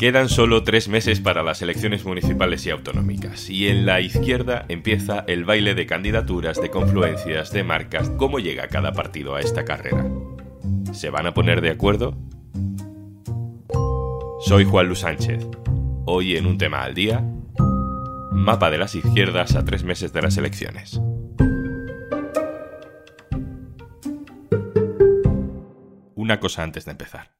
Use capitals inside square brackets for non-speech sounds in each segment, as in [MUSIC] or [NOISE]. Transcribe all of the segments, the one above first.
Quedan solo tres meses para las elecciones municipales y autonómicas, y en la izquierda empieza el baile de candidaturas, de confluencias, de marcas, cómo llega cada partido a esta carrera. ¿Se van a poner de acuerdo? Soy Juan Luis Sánchez. Hoy en un tema al día, mapa de las izquierdas a tres meses de las elecciones. Una cosa antes de empezar.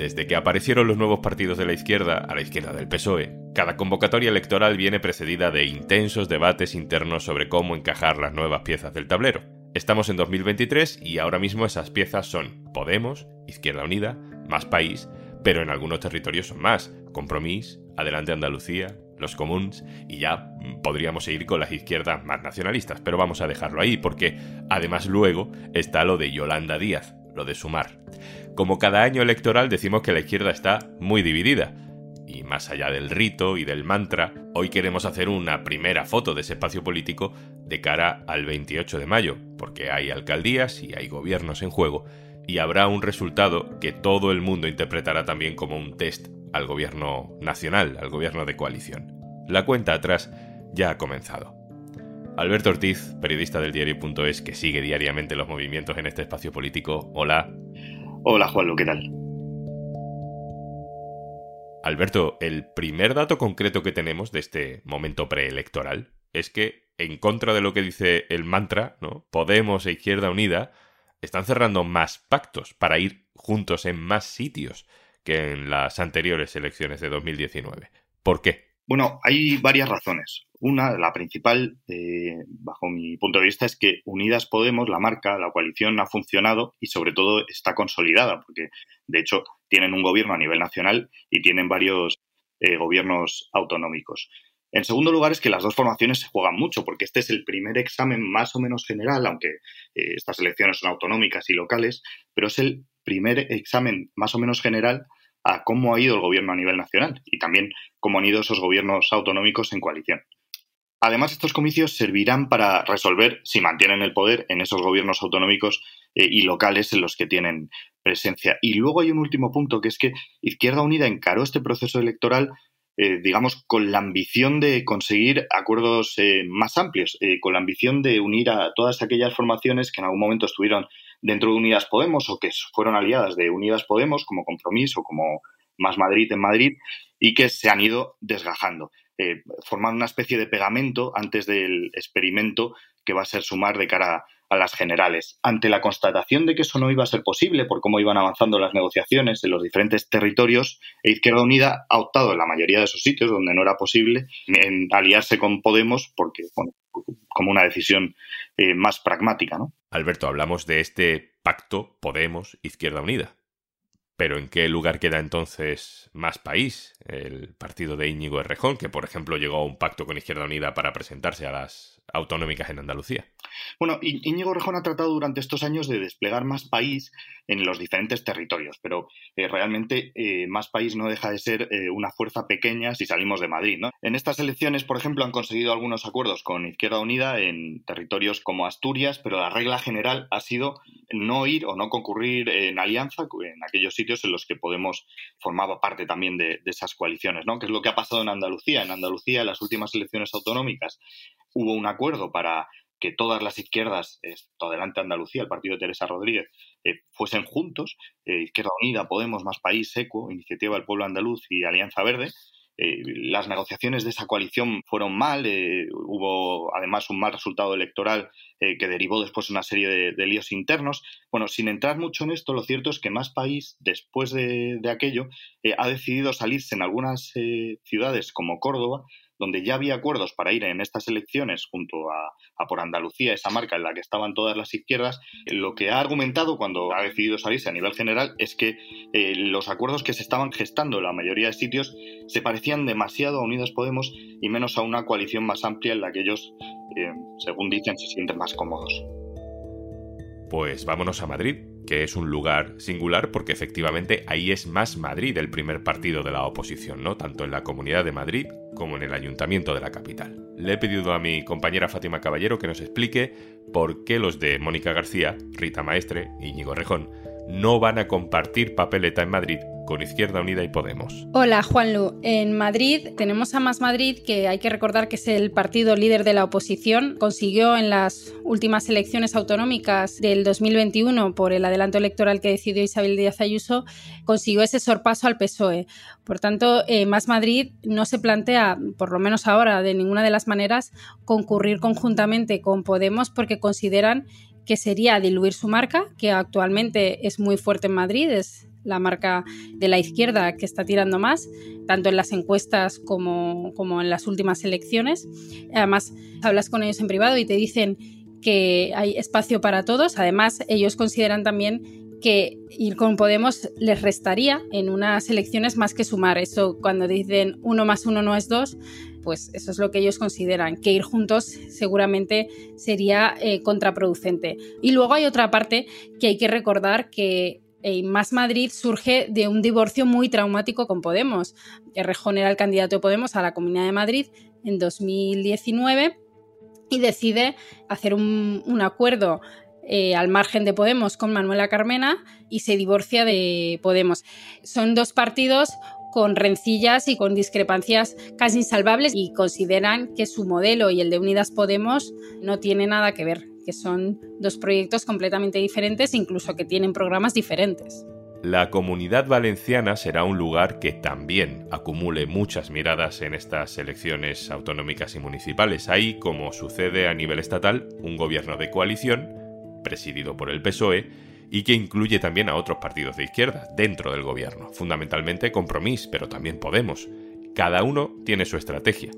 Desde que aparecieron los nuevos partidos de la izquierda a la izquierda del PSOE, cada convocatoria electoral viene precedida de intensos debates internos sobre cómo encajar las nuevas piezas del tablero. Estamos en 2023 y ahora mismo esas piezas son Podemos, Izquierda Unida, Más País, pero en algunos territorios son más, Compromís, Adelante Andalucía, los comuns y ya podríamos seguir con las izquierdas más nacionalistas, pero vamos a dejarlo ahí porque además luego está lo de Yolanda Díaz, lo de sumar. Como cada año electoral decimos que la izquierda está muy dividida, y más allá del rito y del mantra, hoy queremos hacer una primera foto de ese espacio político de cara al 28 de mayo, porque hay alcaldías y hay gobiernos en juego, y habrá un resultado que todo el mundo interpretará también como un test al gobierno nacional, al gobierno de coalición. La cuenta atrás ya ha comenzado. Alberto Ortiz, periodista del diario.es que sigue diariamente los movimientos en este espacio político. Hola. Hola Juanlo, ¿qué tal? Alberto, el primer dato concreto que tenemos de este momento preelectoral es que, en contra de lo que dice el mantra, ¿no? Podemos e Izquierda Unida están cerrando más pactos para ir juntos en más sitios que en las anteriores elecciones de 2019. ¿Por qué? Bueno, hay varias razones. Una, la principal, eh, bajo mi punto de vista, es que Unidas Podemos, la marca, la coalición ha funcionado y sobre todo está consolidada, porque de hecho tienen un gobierno a nivel nacional y tienen varios eh, gobiernos autonómicos. En segundo lugar es que las dos formaciones se juegan mucho, porque este es el primer examen más o menos general, aunque eh, estas elecciones son autonómicas y locales, pero es el primer examen más o menos general a cómo ha ido el gobierno a nivel nacional y también cómo han ido esos gobiernos autonómicos en coalición. Además, estos comicios servirán para resolver si mantienen el poder en esos gobiernos autonómicos eh, y locales en los que tienen presencia. Y luego hay un último punto, que es que Izquierda Unida encaró este proceso electoral, eh, digamos, con la ambición de conseguir acuerdos eh, más amplios, con la ambición de unir a todas aquellas formaciones que en algún momento estuvieron dentro de Unidas Podemos o que fueron aliadas de Unidas Podemos, como Compromiso, como Más Madrid en Madrid, y que se han ido desgajando, eh, formando una especie de pegamento antes del experimento que va a ser sumar de cara a las generales. Ante la constatación de que eso no iba a ser posible por cómo iban avanzando las negociaciones en los diferentes territorios, Izquierda Unida ha optado en la mayoría de esos sitios donde no era posible en aliarse con Podemos porque, como una decisión eh, más pragmática, ¿no? Alberto, hablamos de este pacto Podemos-Izquierda Unida. Pero ¿en qué lugar queda entonces Más País, el partido de Íñigo Errejón, que por ejemplo llegó a un pacto con Izquierda Unida para presentarse a las autonómicas en Andalucía. Bueno, Íñigo Rejón ha tratado durante estos años de desplegar más país en los diferentes territorios, pero eh, realmente eh, más país no deja de ser eh, una fuerza pequeña si salimos de Madrid. ¿no? En estas elecciones, por ejemplo, han conseguido algunos acuerdos con Izquierda Unida en territorios como Asturias, pero la regla general ha sido no ir o no concurrir en alianza en aquellos sitios en los que Podemos formaba parte también de, de esas coaliciones, ¿no? que es lo que ha pasado en Andalucía. En Andalucía, en las últimas elecciones autonómicas, hubo un acuerdo para que todas las izquierdas, adelante Andalucía, el partido de Teresa Rodríguez, eh, fuesen juntos, eh, Izquierda Unida, Podemos, Más País, SECO, Iniciativa del Pueblo Andaluz y Alianza Verde. Eh, las negociaciones de esa coalición fueron mal, hubo además un mal resultado electoral que derivó después una serie de, líos internos. Bueno, sin entrar mucho en esto, lo cierto es que Más País, después de aquello, ha decidido salirse en algunas ciudades como Córdoba donde ya había acuerdos para ir en estas elecciones junto a, por Andalucía, esa marca en la que estaban todas las izquierdas, lo que ha argumentado cuando ha decidido salirse a nivel general es que eh, los acuerdos que se estaban gestando en la mayoría de sitios se parecían demasiado a Unidas Podemos y menos a una coalición más amplia en la que ellos, eh, según dicen, se sienten más cómodos. Pues vámonos a Madrid, que es un lugar singular porque efectivamente ahí es más Madrid el primer partido de la oposición, ¿no? Tanto en la Comunidad de Madrid como en el Ayuntamiento de la capital. Le he pedido a mi compañera Fátima Caballero que nos explique por qué los de Mónica García, Rita Maestre y Íñigo Rejón no van a compartir papeleta en Madrid con Izquierda Unida y Podemos. Hola, Juanlu. En Madrid tenemos a Más Madrid, que hay que recordar que es el partido líder de la oposición. Consiguió en las últimas elecciones autonómicas del 2021, por el adelanto electoral que decidió Isabel Díaz Ayuso, consiguió ese sorpaso al PSOE. Por tanto, eh, Más Madrid no se plantea, por lo menos ahora, de ninguna de las maneras, concurrir conjuntamente con Podemos porque consideran que sería diluir su marca, que actualmente es muy fuerte en Madrid, es la marca de la izquierda que está tirando más, tanto en las encuestas como, como en las últimas elecciones. Además, hablas con ellos en privado y te dicen que hay espacio para todos. Además, ellos consideran también que ir con Podemos les restaría en unas elecciones más que sumar. Eso cuando dicen uno más uno no es dos, pues eso es lo que ellos consideran, que ir juntos seguramente sería eh, contraproducente. Y luego hay otra parte que hay que recordar que más Madrid surge de un divorcio muy traumático con Podemos. Rejón era el candidato de Podemos a la Comunidad de Madrid en 2019 y decide hacer un, acuerdo eh, al margen de Podemos con Manuela Carmena y se divorcia de Podemos. Son dos partidos con rencillas y con discrepancias casi insalvables y consideran que su modelo y el de Unidas Podemos no tiene nada que ver que son dos proyectos completamente diferentes, incluso que tienen programas diferentes. La comunidad valenciana será un lugar que también acumule muchas miradas en estas elecciones autonómicas y municipales. Hay, como sucede a nivel estatal, un gobierno de coalición, presidido por el PSOE, y que incluye también a otros partidos de izquierda dentro del gobierno, fundamentalmente Compromís, pero también Podemos. Cada uno tiene su estrategia.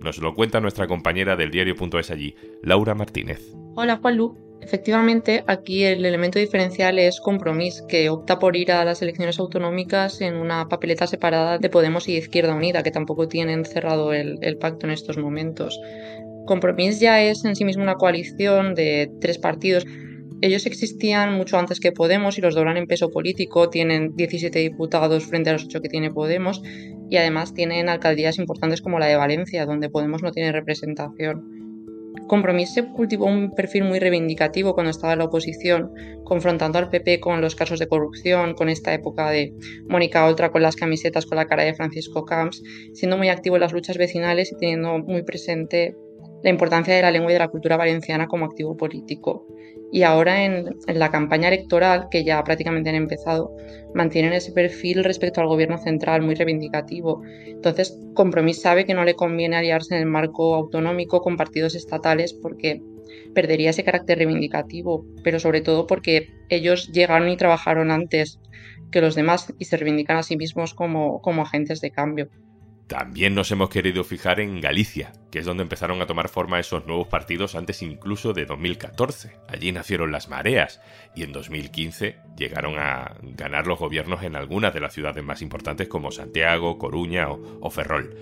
Nos lo cuenta nuestra compañera del diario.es allí, Laura Martínez. Hola Juanlu. Efectivamente, aquí el elemento diferencial es Compromís, que opta por ir a las elecciones autonómicas en una papeleta separada de Podemos y Izquierda Unida, que tampoco tienen cerrado el, el pacto en estos momentos. Compromís ya es en sí mismo una coalición de tres partidos. Ellos existían mucho antes que Podemos y los doblan en peso político. Tienen 17 diputados frente a los 8 que tiene Podemos y además tienen alcaldías importantes como la de Valencia, donde Podemos no tiene representación. Compromís cultivó un perfil muy reivindicativo cuando estaba en la oposición, confrontando al PP con los casos de corrupción, con esta época de Mónica Oltra con las camisetas con la cara de Francisco Camps, siendo muy activo en las luchas vecinales y teniendo muy presente la importancia de la lengua y de la cultura valenciana como activo político. Y ahora en, la campaña electoral, que ya prácticamente han empezado, mantienen ese perfil respecto al gobierno central muy reivindicativo. Entonces, Compromís sabe que no le conviene aliarse en el marco autonómico con partidos estatales porque perdería ese carácter reivindicativo, pero sobre todo porque ellos llegaron y trabajaron antes que los demás y se reivindican a sí mismos como, como agentes de cambio. También nos hemos querido fijar en Galicia, que es donde empezaron a tomar forma esos nuevos partidos antes incluso de 2014. Allí nacieron las mareas y en 2015 llegaron a ganar los gobiernos en algunas de las ciudades más importantes como Santiago, Coruña o, Ferrol.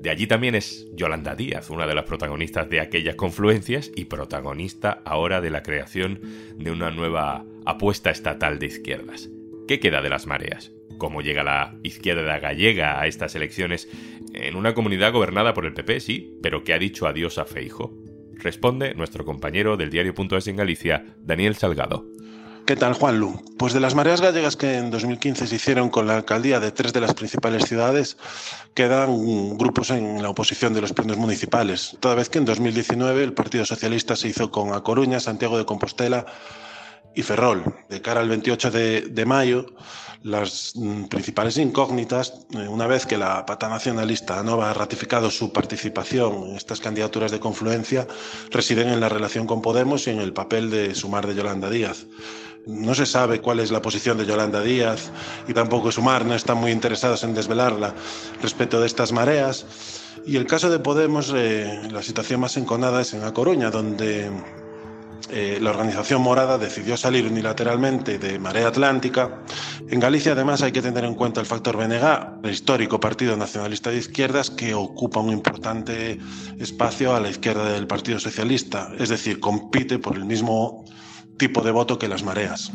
De allí también es Yolanda Díaz, una de las protagonistas de aquellas confluencias y protagonista ahora de la creación de una nueva apuesta estatal de izquierdas. ¿Qué queda de las mareas? Cómo llega la izquierda gallega a estas elecciones en una comunidad gobernada por el PP, sí, pero que ha dicho adiós a Feijo. Responde nuestro compañero del diario.es en Galicia, Daniel Salgado. ¿Qué tal, Juan Lu? Pues de las mareas gallegas que en 2015 se hicieron con la alcaldía de tres de las principales ciudades, quedan grupos en la oposición de los plenos municipales, toda vez que en 2019 el Partido Socialista se hizo con A Coruña, Santiago de Compostela y Ferrol. De cara al 28 de mayo, las mm, principales incógnitas, eh, una vez que la pata nacionalista no ha ratificado su participación en estas candidaturas de confluencia, residen en la relación con Podemos y en el papel de sumar de Yolanda Díaz. No se sabe cuál es la posición de Yolanda Díaz y tampoco Sumar no están muy interesados en desvelarla respecto de estas mareas Y el caso de Podemos, eh, la situación más enconada es en A Coruña, donde eh, la organización morada decidió salir unilateralmente de Marea Atlántica. En Galicia, además, hay que tener en cuenta el factor BNG, el histórico Partido Nacionalista de Izquierdas, que ocupa un importante espacio a la izquierda del Partido Socialista, es decir, compite por el mismo tipo de voto que las mareas.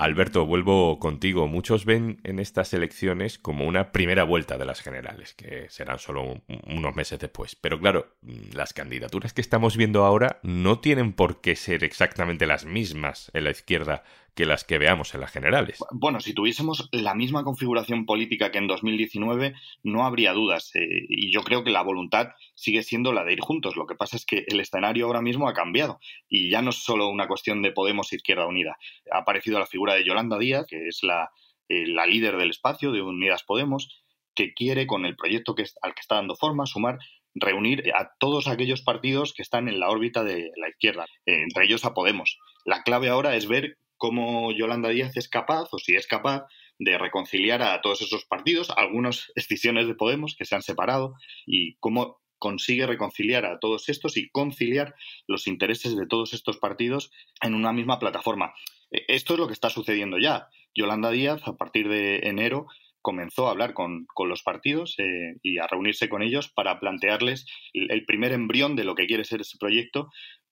Alberto, vuelvo contigo. Muchos ven en estas elecciones como una primera vuelta de las generales, que serán solo unos meses después. Pero claro, las candidaturas que estamos viendo ahora no tienen por qué ser exactamente las mismas en la izquierda que las que veamos en las generales. Bueno, si tuviésemos la misma configuración política que en 2019, no habría dudas. Eh, y yo creo que la voluntad sigue siendo la de ir juntos. Lo que pasa es que el escenario ahora mismo ha cambiado. Y ya no es solo una cuestión de Podemos Izquierda Unida. Ha aparecido la figura de Yolanda Díaz, que es la, eh, la líder del espacio de Unidas Podemos, que quiere, con el proyecto que, al que está dando forma, sumar reunir a todos aquellos partidos que están en la órbita de la izquierda, eh, entre ellos a Podemos. La clave ahora es ver cómo Yolanda Díaz es capaz, o si es capaz, de reconciliar a todos esos partidos, algunas [LAUGHS] escisiones de Podemos que se han separado, y cómo consigue reconciliar a todos estos y conciliar los intereses de todos estos partidos en una misma plataforma. E, esto es lo que está sucediendo ya. Yolanda Díaz, a partir de enero, comenzó a hablar con, los partidos eh, y a reunirse con ellos para plantearles el primer embrión de lo que quiere ser ese proyecto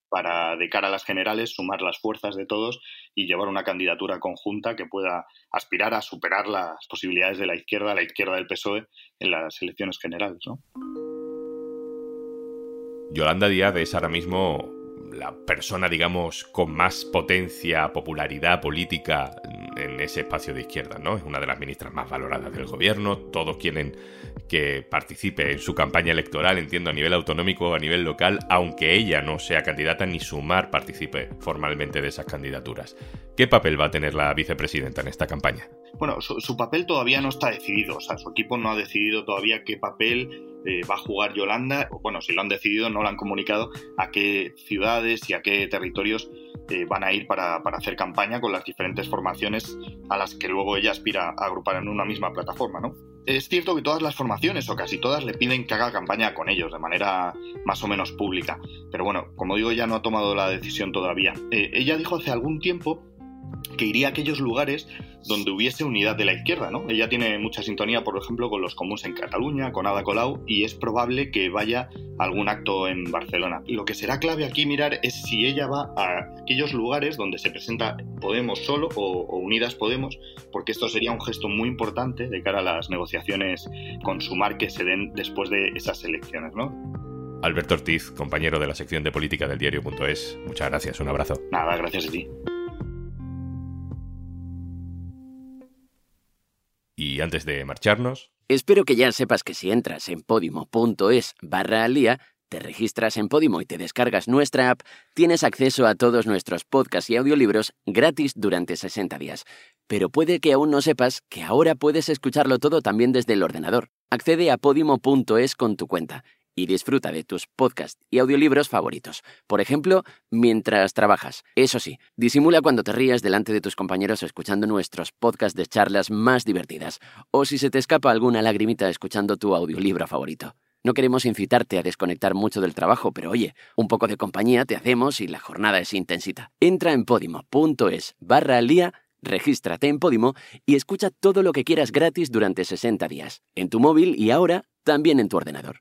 para, de cara a las generales, sumar las fuerzas de todos y llevar una candidatura conjunta que pueda aspirar a superar las posibilidades de la izquierda, la izquierda del PSOE, en las elecciones generales. ¿no? Yolanda Díaz es ahora mismo la persona, digamos, con más potencia, popularidad política en ese espacio de izquierda, ¿no? Es una de las ministras más valoradas del gobierno, todos quieren que participe en su campaña electoral, entiendo, a nivel autonómico a nivel local, aunque ella no sea candidata ni Sumar participe formalmente de esas candidaturas. ¿Qué papel va a tener la vicepresidenta en esta campaña? Bueno, su, papel todavía no está decidido, o sea, su equipo no ha decidido todavía qué papel eh, va a jugar Yolanda, bueno, si lo han decidido, no lo han comunicado, a qué ciudades y a qué territorios eh, van a ir para, hacer campaña con las diferentes formaciones a las que luego ella aspira a agrupar en una misma plataforma, ¿no? Es cierto que todas las formaciones, o casi todas, le piden que haga campaña con ellos de manera más o menos pública. Pero bueno, como digo, ella no ha tomado la decisión todavía. Eh, ella dijo hace algún tiempo que iría a aquellos lugares donde hubiese unidad de la izquierda, ¿no? Ella tiene mucha sintonía, por ejemplo, con los comuns en Cataluña, con Ada Colau, y es probable que vaya a algún acto en Barcelona. Lo que será clave aquí mirar es si ella va a aquellos lugares donde se presenta Podemos solo o, Unidas Podemos, porque esto sería un gesto muy importante de cara a las negociaciones con Sumar que se den después de esas elecciones, ¿no? Alberto Ortiz, compañero de la sección de política del diario.es, muchas gracias, un abrazo. Nada, gracias a ti. Y antes de marcharnos... Espero que ya sepas que si entras en podimo.es barra alía, te registras en Podimo y te descargas nuestra app, tienes acceso a todos nuestros podcasts y audiolibros gratis durante 60 días. Pero puede que aún no sepas que ahora puedes escucharlo todo también desde el ordenador. Accede a podimo.es con tu cuenta y disfruta de tus podcasts y audiolibros favoritos. Por ejemplo, mientras trabajas. Eso sí, disimula cuando te rías delante de tus compañeros escuchando nuestros podcasts de charlas más divertidas, o si se te escapa alguna lagrimita escuchando tu audiolibro favorito. No queremos incitarte a desconectar mucho del trabajo, pero oye, un poco de compañía te hacemos y la jornada es intensita. Entra en podimo.es barra al día Regístrate en Podimo y escucha todo lo que quieras gratis durante 60 días, en tu móvil y ahora también en tu ordenador.